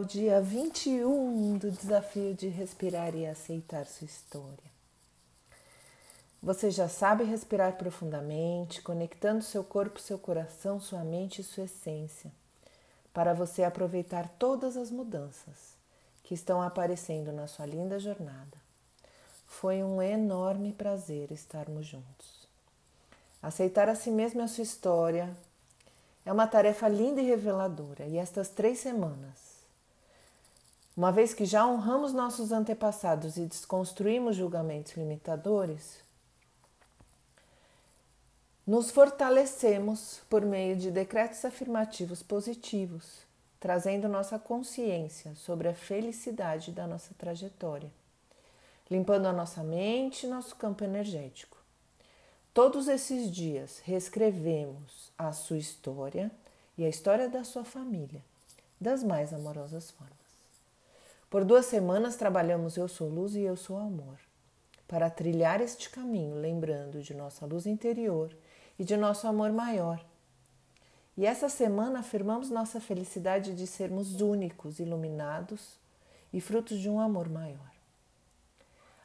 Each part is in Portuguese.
ao dia 21 do desafio de respirar e aceitar sua história. Você já sabe respirar profundamente, conectando seu corpo, seu coração, sua mente e sua essência, para você aproveitar todas as mudanças que estão aparecendo na sua linda jornada. Foi um enorme prazer estarmos juntos. Aceitar a si mesmo e a sua história é uma tarefa linda e reveladora, e estas três semanas, uma vez que já honramos nossos antepassados e desconstruímos julgamentos limitadores, nos fortalecemos por meio de decretos afirmativos positivos, trazendo nossa consciência sobre a felicidade da nossa trajetória, limpando a nossa mente e nosso campo energético. Todos esses dias reescrevemos a sua história e a história da sua família, das mais amorosas formas. Por duas semanas trabalhamos Eu Sou Luz e Eu Sou Amor, para trilhar este caminho, lembrando de nossa luz interior e de nosso amor maior. E essa semana afirmamos nossa felicidade de sermos únicos, iluminados e frutos de um amor maior.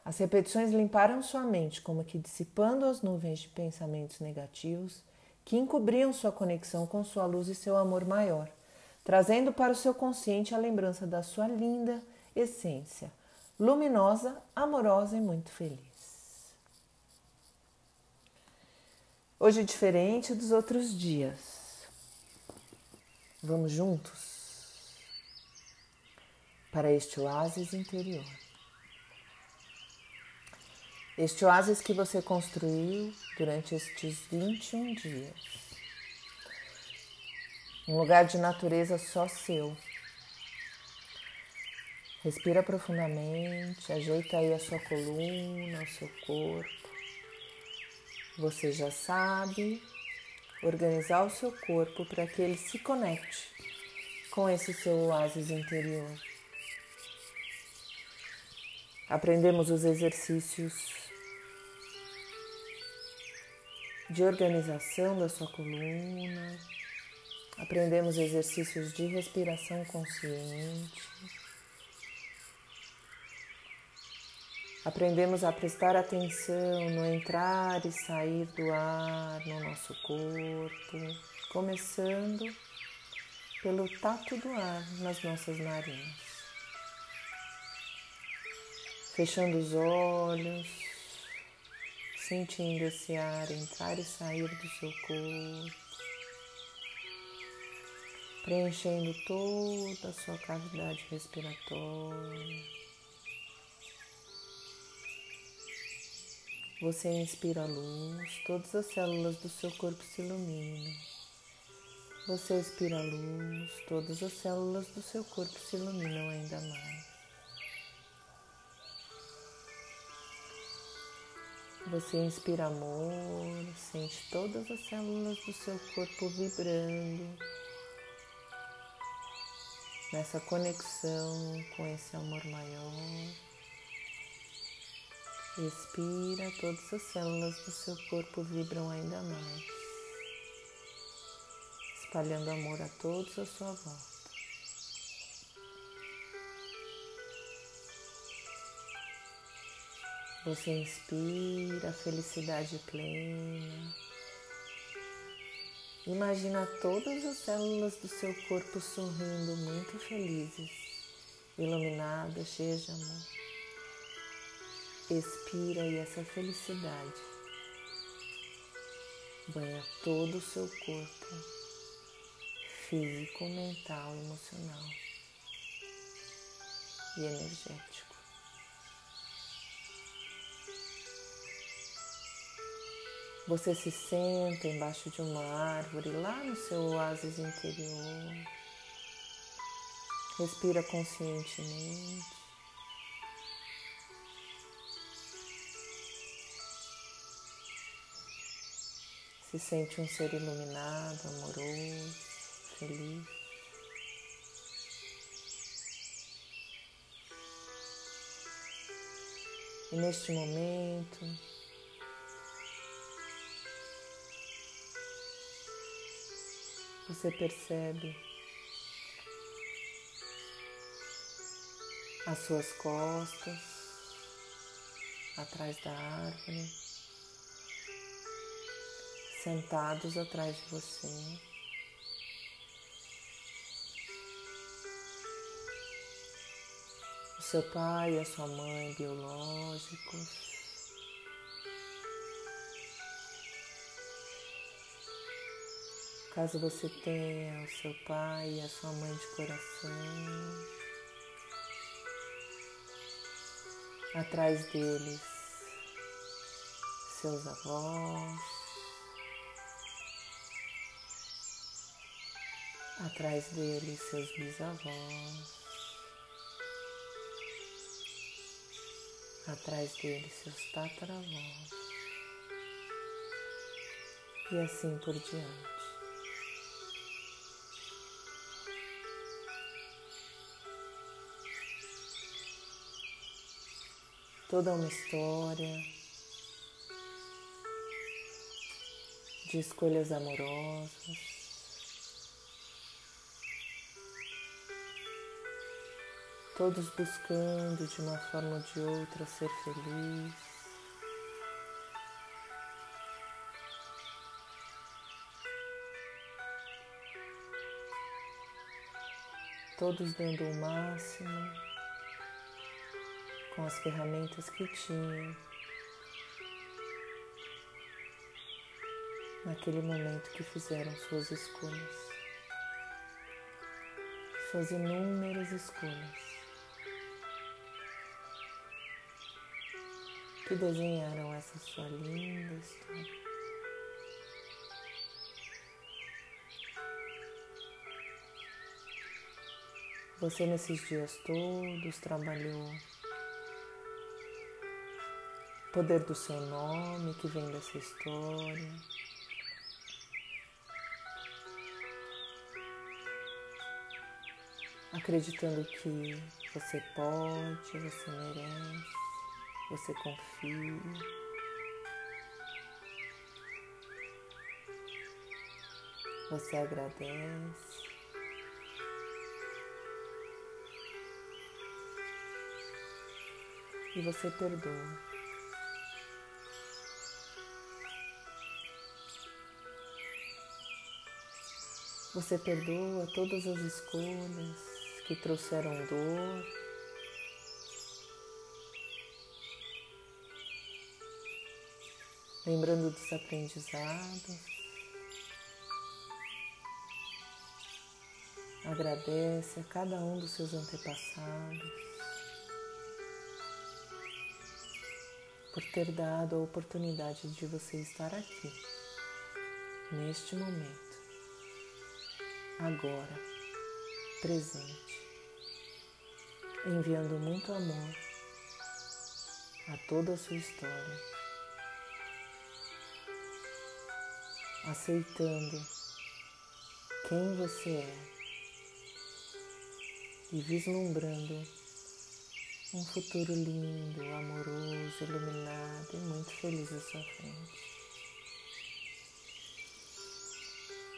As repetições limparam sua mente, como que dissipando as nuvens de pensamentos negativos que encobriam sua conexão com sua luz e seu amor maior, trazendo para o seu consciente a lembrança da sua linda essência, luminosa, amorosa e muito feliz. Hoje, diferente dos outros dias, vamos juntos para este oásis interior. Este oásis que você construiu durante estes 21 dias. Um lugar de natureza só seu. Respira profundamente, ajeita aí a sua coluna, o seu corpo. Você já sabe organizar o seu corpo para que ele se conecte com esse seu oásis interior. Aprendemos os exercícios de organização da sua coluna. Aprendemos exercícios de respiração consciente. Aprendemos a prestar atenção no entrar e sair do ar no nosso corpo, começando pelo tato do ar nas nossas narinas. Fechando os olhos, sentindo esse ar entrar e sair do seu corpo, preenchendo toda a sua cavidade respiratória. Você inspira luz, todas as células do seu corpo se iluminam. Você expira luz, todas as células do seu corpo se iluminam ainda mais. Você inspira amor, sente todas as células do seu corpo vibrando nessa conexão com esse amor maior. Expira, todas as células do seu corpo vibram ainda mais, espalhando amor a todos à sua volta. Você inspira felicidade plena. Imagina todas as células do seu corpo sorrindo, muito felizes, iluminadas, cheias de amor. Expira e essa felicidade banha todo o seu corpo, físico, mental, emocional e energético. Você se senta embaixo de uma árvore lá no seu oásis interior. Respira conscientemente. Se sente um ser iluminado, amoroso, feliz. E neste momento, você percebe as suas costas, atrás da árvore, sentados atrás de você. O seu pai e a sua mãe biológicos. Caso você tenha o seu pai e a sua mãe de coração, atrás deles seus avós, atrás deles seus bisavós, atrás deles seus tataravós e assim por diante. toda uma história de escolhas amorosas. Todos buscando de uma forma ou de outra ser feliz. Todos dando o máximo com as ferramentas que tinham naquele momento que fizeram suas escolhas, suas inúmeras escolhas. Que desenharam essa sua linda história. Você nesses dias todos trabalhou poder do seu nome que vem dessa história. Acreditando que você pode, você merece, você confia. Você agradece. E você perdoa. Você perdoa todas as escolhas que trouxeram dor. Lembrando dos aprendizados. Agradece a cada um dos seus antepassados por ter dado a oportunidade de você estar aqui, neste momento agora, presente, enviando muito amor a toda a sua história, aceitando quem você é e vislumbrando um futuro lindo, amoroso, iluminado e muito feliz à sua frente.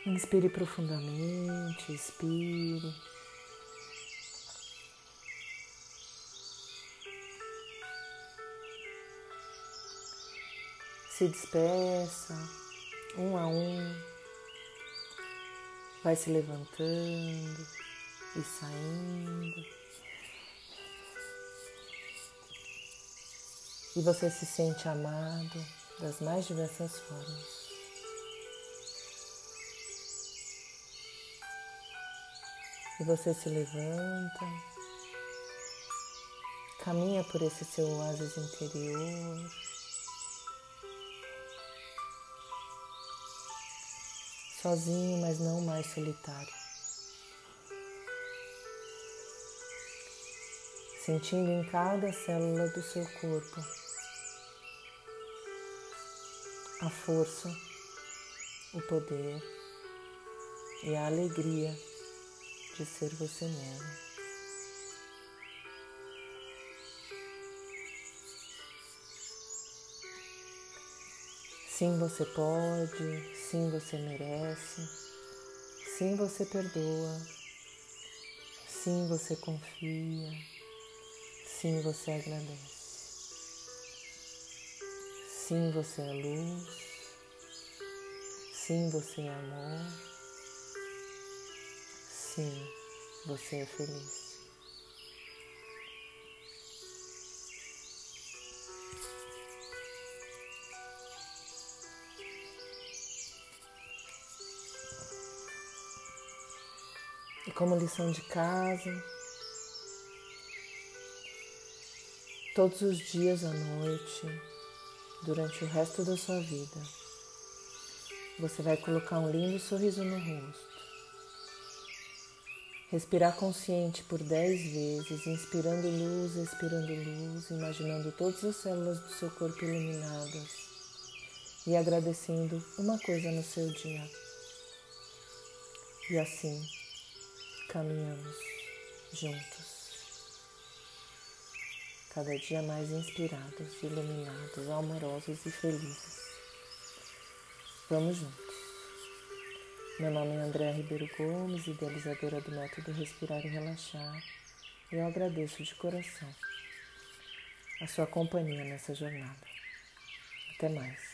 Inspire profundamente, expire. Se despeça, um a um, vai se levantando e saindo. E você se sente amado das mais diversas formas. E você se levanta, caminha por esse seu oásis interior. Sozinho, mas não mais solitário. Sentindo em cada célula do seu corpo a força, o poder e a alegria de ser você mesmo. Sim, você pode, sim, você merece, sim, você perdoa, sim, você confia, Sim, você agradece. Sim, você é luz. Sim, você é amor. Sim, você é feliz. Como lição de casa, todos os dias à noite, durante o resto da sua vida, você vai colocar um lindo sorriso no rosto. Respirar consciente por dez vezes, inspirando luz, expirando luz, imaginando todas as células do seu corpo iluminadas e agradecendo uma coisa no seu dia. E assim, caminhamos juntos, cada dia mais inspirados, iluminados, amorosos e felizes. Vamos juntos. Meu nome é Andréa Ribeiro Gomes, idealizadora do método Respirar e Relaxar. E eu agradeço de coração a sua companhia nessa jornada. Até mais.